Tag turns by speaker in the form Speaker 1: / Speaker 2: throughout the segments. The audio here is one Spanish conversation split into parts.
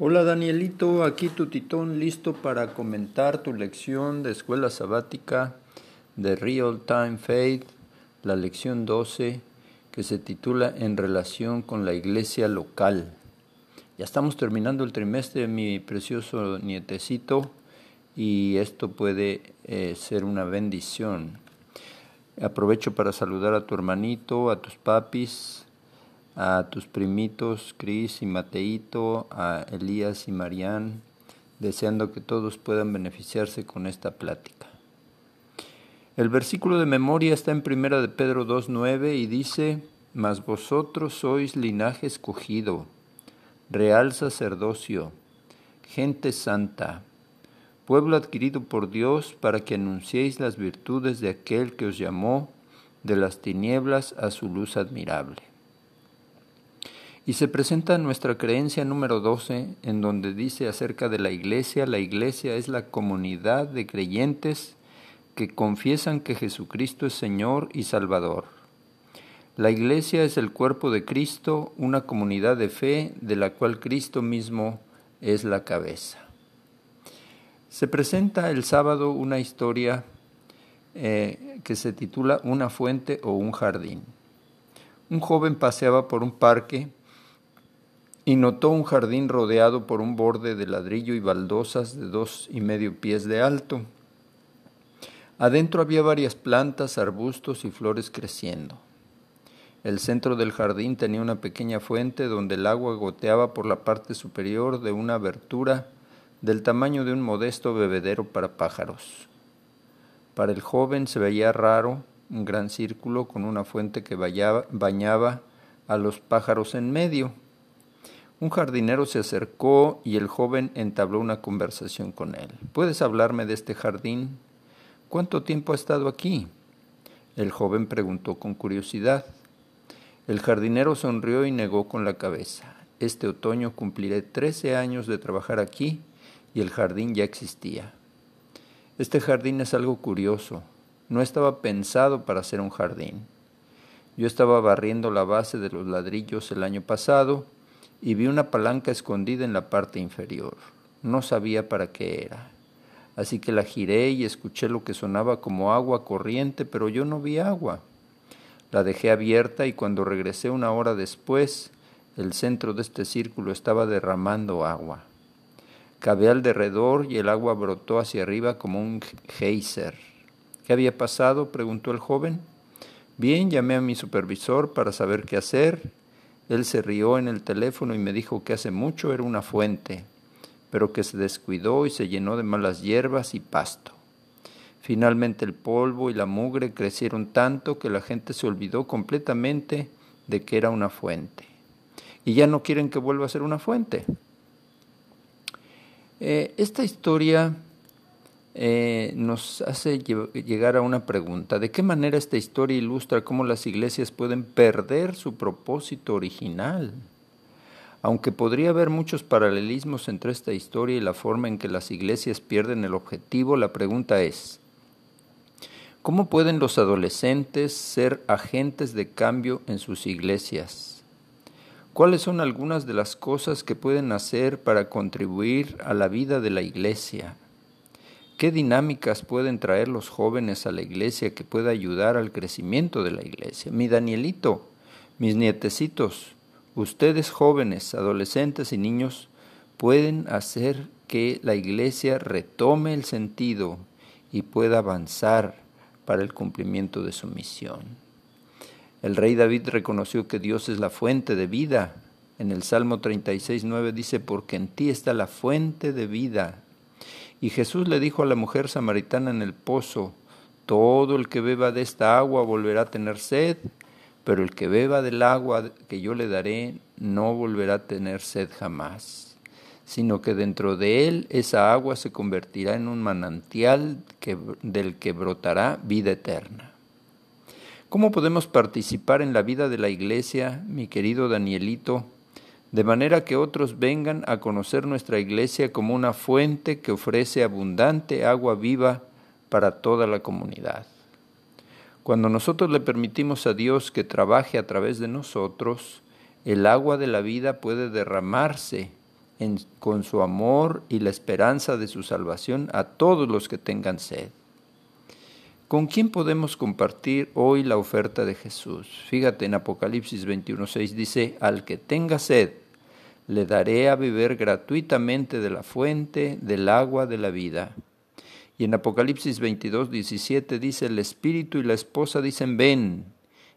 Speaker 1: Hola Danielito, aquí tu titón listo para comentar tu lección de escuela sabática de Real Time Faith, la lección 12, que se titula En relación con la iglesia local. Ya estamos terminando el trimestre, mi precioso nietecito, y esto puede eh, ser una bendición. Aprovecho para saludar a tu hermanito, a tus papis, a tus primitos Cris y Mateito, a Elías y Marían, deseando que todos puedan beneficiarse con esta plática. El versículo de memoria está en Primera de Pedro 2.9 y dice, Mas vosotros sois linaje escogido, real sacerdocio, gente santa, pueblo adquirido por Dios para que anunciéis las virtudes de aquel que os llamó de las tinieblas a su luz admirable. Y se presenta nuestra creencia número 12, en donde dice acerca de la iglesia, la iglesia es la comunidad de creyentes que confiesan que Jesucristo es Señor y Salvador. La iglesia es el cuerpo de Cristo, una comunidad de fe de la cual Cristo mismo es la cabeza. Se presenta el sábado una historia eh, que se titula Una fuente o un jardín. Un joven paseaba por un parque y notó un jardín rodeado por un borde de ladrillo y baldosas de dos y medio pies de alto. Adentro había varias plantas, arbustos y flores creciendo. El centro del jardín tenía una pequeña fuente donde el agua goteaba por la parte superior de una abertura del tamaño de un modesto bebedero para pájaros. Para el joven se veía raro un gran círculo con una fuente que bañaba a los pájaros en medio. Un jardinero se acercó y el joven entabló una conversación con él. ¿Puedes hablarme de este jardín? ¿Cuánto tiempo ha estado aquí? El joven preguntó con curiosidad. El jardinero sonrió y negó con la cabeza. Este otoño cumpliré trece años de trabajar aquí y el jardín ya existía. Este jardín es algo curioso. No estaba pensado para ser un jardín. Yo estaba barriendo la base de los ladrillos el año pasado y vi una palanca escondida en la parte inferior. No sabía para qué era. Así que la giré y escuché lo que sonaba como agua corriente, pero yo no vi agua. La dejé abierta y cuando regresé una hora después, el centro de este círculo estaba derramando agua. Cabé al derredor y el agua brotó hacia arriba como un geyser. ¿Qué había pasado? preguntó el joven. Bien, llamé a mi supervisor para saber qué hacer él se rió en el teléfono y me dijo que hace mucho era una fuente, pero que se descuidó y se llenó de malas hierbas y pasto. Finalmente el polvo y la mugre crecieron tanto que la gente se olvidó completamente de que era una fuente. Y ya no quieren que vuelva a ser una fuente. Eh, esta historia eh, nos hace llegar a una pregunta. ¿De qué manera esta historia ilustra cómo las iglesias pueden perder su propósito original? Aunque podría haber muchos paralelismos entre esta historia y la forma en que las iglesias pierden el objetivo, la pregunta es, ¿cómo pueden los adolescentes ser agentes de cambio en sus iglesias? ¿Cuáles son algunas de las cosas que pueden hacer para contribuir a la vida de la iglesia? ¿Qué dinámicas pueden traer los jóvenes a la iglesia que pueda ayudar al crecimiento de la iglesia? Mi Danielito, mis nietecitos, ustedes jóvenes, adolescentes y niños pueden hacer que la iglesia retome el sentido y pueda avanzar para el cumplimiento de su misión. El rey David reconoció que Dios es la fuente de vida. En el Salmo 36.9 dice, porque en ti está la fuente de vida y Jesús le dijo a la mujer samaritana en el pozo, todo el que beba de esta agua volverá a tener sed, pero el que beba del agua que yo le daré no volverá a tener sed jamás, sino que dentro de él esa agua se convertirá en un manantial del que brotará vida eterna. ¿Cómo podemos participar en la vida de la iglesia, mi querido Danielito? De manera que otros vengan a conocer nuestra iglesia como una fuente que ofrece abundante agua viva para toda la comunidad. Cuando nosotros le permitimos a Dios que trabaje a través de nosotros, el agua de la vida puede derramarse con su amor y la esperanza de su salvación a todos los que tengan sed. ¿Con quién podemos compartir hoy la oferta de Jesús? Fíjate en Apocalipsis 21.6 dice, al que tenga sed, le daré a beber gratuitamente de la fuente del agua de la vida. Y en Apocalipsis 22.17 dice, el espíritu y la esposa dicen, ven,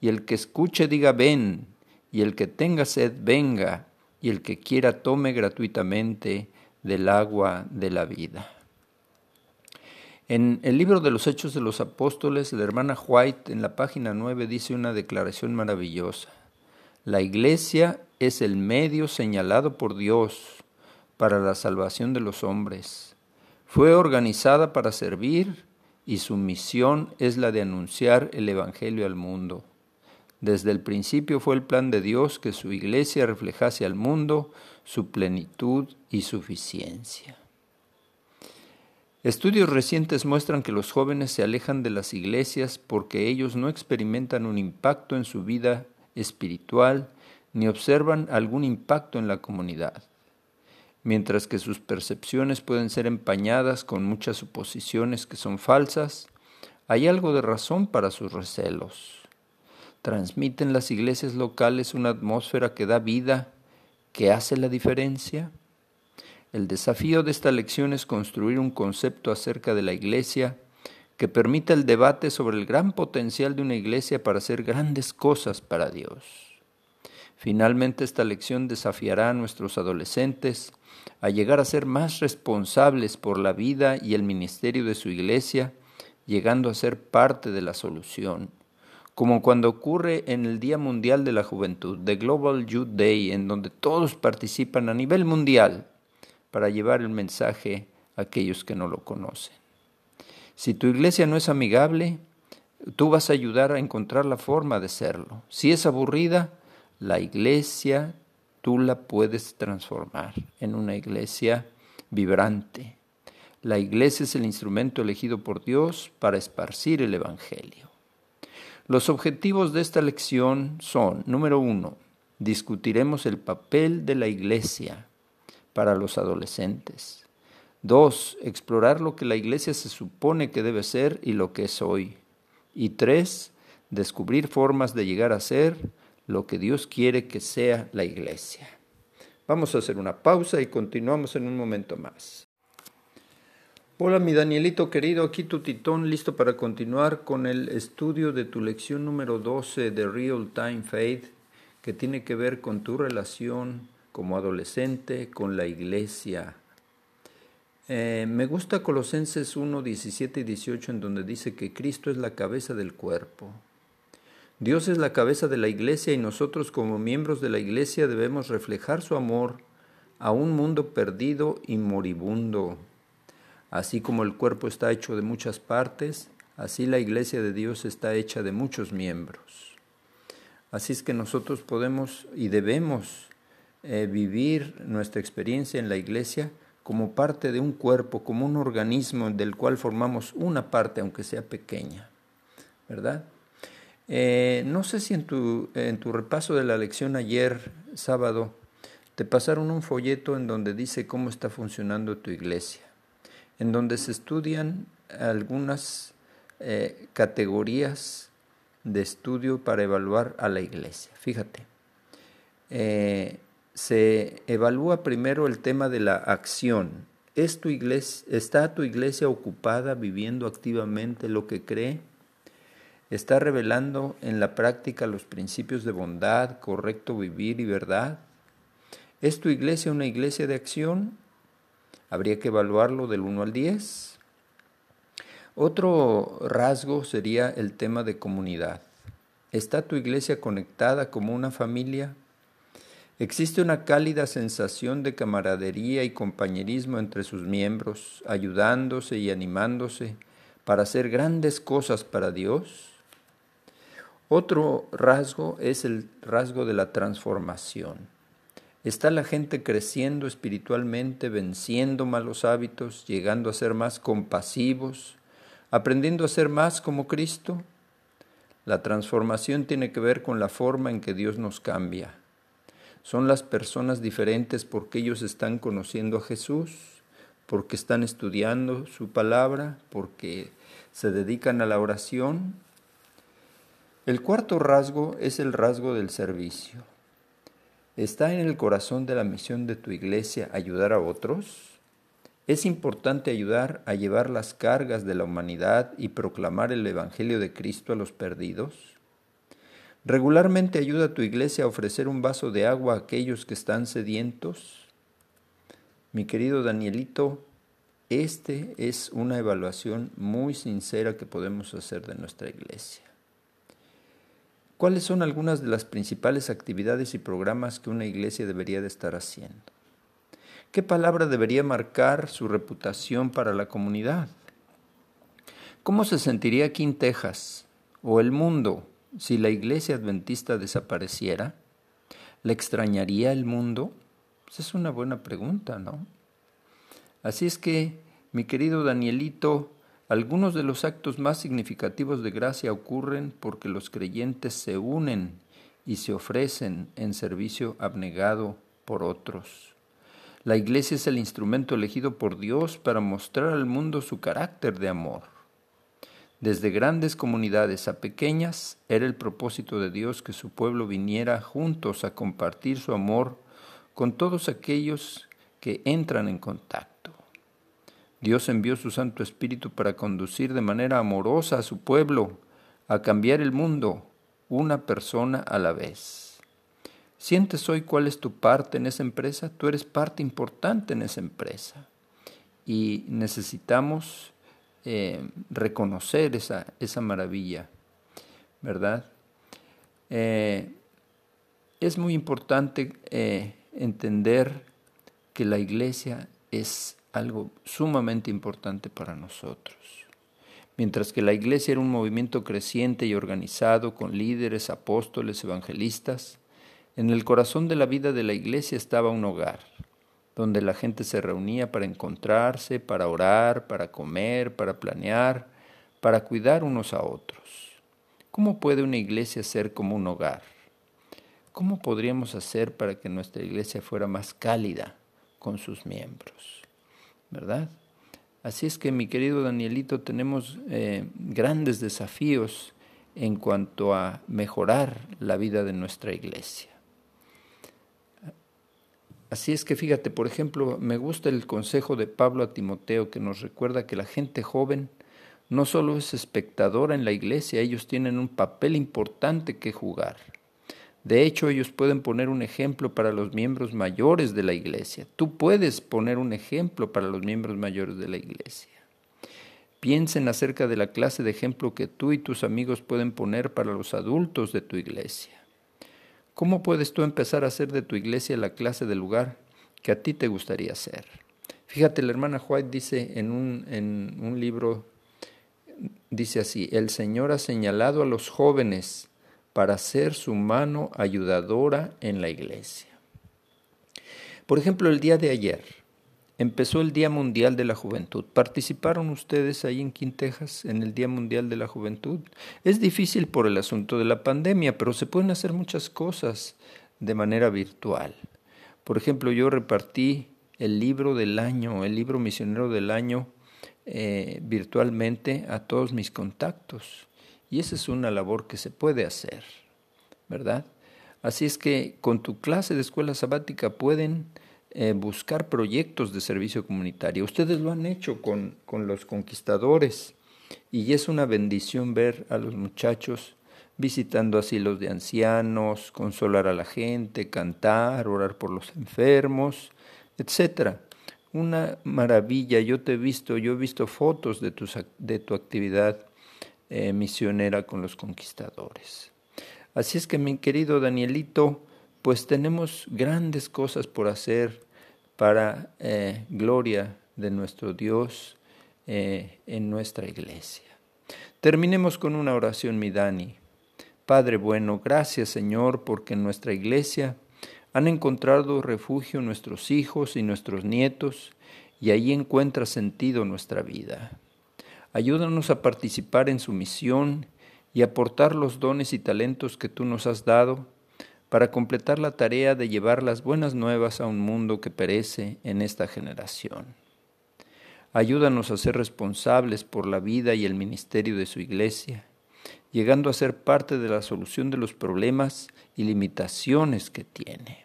Speaker 1: y el que escuche diga, ven, y el que tenga sed, venga, y el que quiera tome gratuitamente del agua de la vida. En el libro de los Hechos de los Apóstoles, la hermana White en la página 9 dice una declaración maravillosa. La iglesia es el medio señalado por Dios para la salvación de los hombres. Fue organizada para servir y su misión es la de anunciar el Evangelio al mundo. Desde el principio fue el plan de Dios que su iglesia reflejase al mundo su plenitud y suficiencia. Estudios recientes muestran que los jóvenes se alejan de las iglesias porque ellos no experimentan un impacto en su vida espiritual ni observan algún impacto en la comunidad, mientras que sus percepciones pueden ser empañadas con muchas suposiciones que son falsas, hay algo de razón para sus recelos. ¿Transmiten las iglesias locales una atmósfera que da vida, que hace la diferencia? El desafío de esta lección es construir un concepto acerca de la Iglesia que permita el debate sobre el gran potencial de una Iglesia para hacer grandes cosas para Dios. Finalmente, esta lección desafiará a nuestros adolescentes a llegar a ser más responsables por la vida y el ministerio de su Iglesia, llegando a ser parte de la solución como cuando ocurre en el Día Mundial de la Juventud, The Global Youth Day, en donde todos participan a nivel mundial para llevar el mensaje a aquellos que no lo conocen. Si tu iglesia no es amigable, tú vas a ayudar a encontrar la forma de serlo. Si es aburrida, la iglesia tú la puedes transformar en una iglesia vibrante. La iglesia es el instrumento elegido por Dios para esparcir el Evangelio. Los objetivos de esta lección son, número uno, discutiremos el papel de la iglesia para los adolescentes. Dos, explorar lo que la iglesia se supone que debe ser y lo que es hoy. Y tres, descubrir formas de llegar a ser lo que Dios quiere que sea la iglesia. Vamos a hacer una pausa y continuamos en un momento más. Hola mi Danielito querido, aquí tu titón listo para continuar con el estudio de tu lección número 12 de Real Time Faith que tiene que ver con tu relación como adolescente con la iglesia. Eh, me gusta Colosenses 1, 17 y 18 en donde dice que Cristo es la cabeza del cuerpo. Dios es la cabeza de la iglesia y nosotros como miembros de la iglesia debemos reflejar su amor a un mundo perdido y moribundo. Así como el cuerpo está hecho de muchas partes, así la iglesia de Dios está hecha de muchos miembros. Así es que nosotros podemos y debemos eh, vivir nuestra experiencia en la iglesia como parte de un cuerpo, como un organismo del cual formamos una parte, aunque sea pequeña, ¿verdad? Eh, no sé si en tu, en tu repaso de la lección ayer, sábado, te pasaron un folleto en donde dice cómo está funcionando tu iglesia, en donde se estudian algunas eh, categorías de estudio para evaluar a la iglesia. Fíjate, se evalúa primero el tema de la acción. ¿Es tu iglesia, ¿Está tu iglesia ocupada viviendo activamente lo que cree? ¿Está revelando en la práctica los principios de bondad, correcto vivir y verdad? ¿Es tu iglesia una iglesia de acción? Habría que evaluarlo del 1 al 10. Otro rasgo sería el tema de comunidad. ¿Está tu iglesia conectada como una familia? Existe una cálida sensación de camaradería y compañerismo entre sus miembros, ayudándose y animándose para hacer grandes cosas para Dios. Otro rasgo es el rasgo de la transformación. Está la gente creciendo espiritualmente, venciendo malos hábitos, llegando a ser más compasivos, aprendiendo a ser más como Cristo. La transformación tiene que ver con la forma en que Dios nos cambia Son las personas diferentes porque ellos están conociendo a Jesús, porque están estudiando su palabra, porque se dedican a la oración. El cuarto rasgo es el rasgo del servicio. ¿Está en el corazón de la misión de tu iglesia ayudar a otros? Es importante ayudar a llevar las cargas de la humanidad y proclamar el Evangelio de Cristo a los perdidos. ¿Regularmente ayuda tu iglesia a ofrecer un vaso de agua a aquellos que están sedientos? Mi querido Danielito, este es una evaluación muy sincera que podemos hacer de nuestra iglesia. ¿Cuáles son algunas de las principales actividades y programas que una iglesia debería de estar haciendo? ¿Qué palabra debería marcar su reputación para la comunidad? ¿Cómo se sentiría aquí en Texas o el mundo si la iglesia adventista desapareciera? ¿Le extrañaría el mundo? Pues es una buena pregunta, ¿no? Así es que, mi querido Danielito, algunos de los actos más significativos de gracia ocurren porque los creyentes se unen y se ofrecen en servicio abnegado por otros. La iglesia es el instrumento elegido por Dios para mostrar al mundo su carácter de amor. Desde grandes comunidades a pequeñas, era el propósito de Dios que su pueblo viniera juntos a compartir su amor con todos aquellos que entran en contacto. Dios envió su Santo Espíritu para conducir de manera amorosa a su pueblo a cambiar el mundo, una persona a la vez. ¿Sientes hoy cuál es tu parte en esa empresa? Tú eres parte importante en esa empresa. Y necesitamos eh, reconocer esa, esa, maravilla, ¿verdad? Eh, es muy importante eh, entender que la iglesia es algo sumamente importante para nosotros. Mientras que la iglesia era un movimiento creciente y organizado con líderes, apóstoles, evangelistas, en el corazón de la vida de la iglesia estaba un hogar, donde la gente se reunía para encontrarse, para orar, para comer, para planear, para cuidar unos a otros. ¿Cómo puede una iglesia ser como un hogar? ¿Cómo podríamos hacer para que nuestra iglesia fuera más cálida con sus miembros? ¿Verdad? Así es que mi querido Danielito, tenemos eh, grandes desafíos en cuanto a mejorar la vida de nuestra iglesia. Así es que fíjate, por ejemplo, me gusta el consejo de Pablo a Timoteo que nos recuerda que la gente joven no solo es espectadora en la iglesia, ellos tienen un papel importante que jugar. De hecho, ellos pueden poner un ejemplo para los miembros mayores de la iglesia. Tú puedes poner un ejemplo para los miembros mayores de la iglesia. Piensen acerca de la clase de ejemplo que tú y tus amigos pueden poner para los adultos de tu iglesia. ¿Cómo puedes tú empezar a hacer de tu iglesia la clase de lugar que a ti te gustaría ser? Fíjate, la hermana White dice en un, en un libro, dice así, el Señor ha señalado a los jóvenes para ser su mano ayudadora en la iglesia. Por ejemplo, el día de ayer, empezó el Día Mundial de la Juventud. ¿Participaron ustedes ahí en Quintejas en el Día Mundial de la Juventud? Es difícil por el asunto de la pandemia, pero se pueden hacer muchas cosas de manera virtual. Por ejemplo, yo repartí el libro del año, el libro misionero del año, eh, virtualmente a todos mis contactos. Y esa es una labor que se puede hacer, ¿verdad? Así es que con tu clase de escuela sabática pueden eh, buscar proyectos de servicio comunitario. Ustedes lo han hecho con, con los conquistadores y es una bendición ver a los muchachos visitando asilos de ancianos, consolar a la gente, cantar, orar por los enfermos, etcétera. Una maravilla, yo te he visto, yo he visto fotos de, tus, de tu actividad eh, misionera con los conquistadores. Así es que mi querido Danielito, pues tenemos grandes cosas por hacer para eh, gloria de nuestro Dios eh, en nuestra iglesia. Terminemos con una oración, mi Dani. Padre bueno, gracias Señor porque en nuestra iglesia han encontrado refugio nuestros hijos y nuestros nietos y allí encuentra sentido nuestra vida. Ayúdanos a participar en su misión y aportar los dones y talentos que tú nos has dado para completar la tarea de llevar las buenas nuevas a un mundo que perece en esta generación. Ayúdanos a ser responsables por la vida y el ministerio de su iglesia, llegando a ser parte de la solución de los problemas y limitaciones que tiene.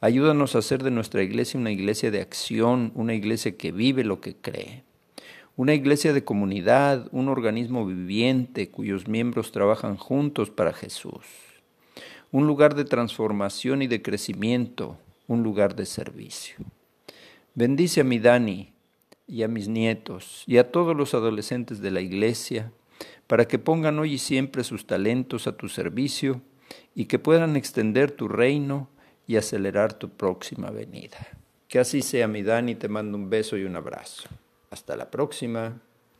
Speaker 1: Ayúdanos a hacer de nuestra iglesia una iglesia de acción, una iglesia que vive lo que cree. Una iglesia de comunidad, un organismo viviente cuyos miembros trabajan juntos para Jesús. Un lugar de transformación y de crecimiento, un lugar de servicio. Bendice a mi Dani y a mis nietos y a todos los adolescentes de la iglesia para que pongan hoy y siempre sus talentos a tu servicio y que puedan extender tu reino y acelerar tu próxima venida. Que así sea, mi Dani, te mando un beso y un abrazo. Hasta la próxima.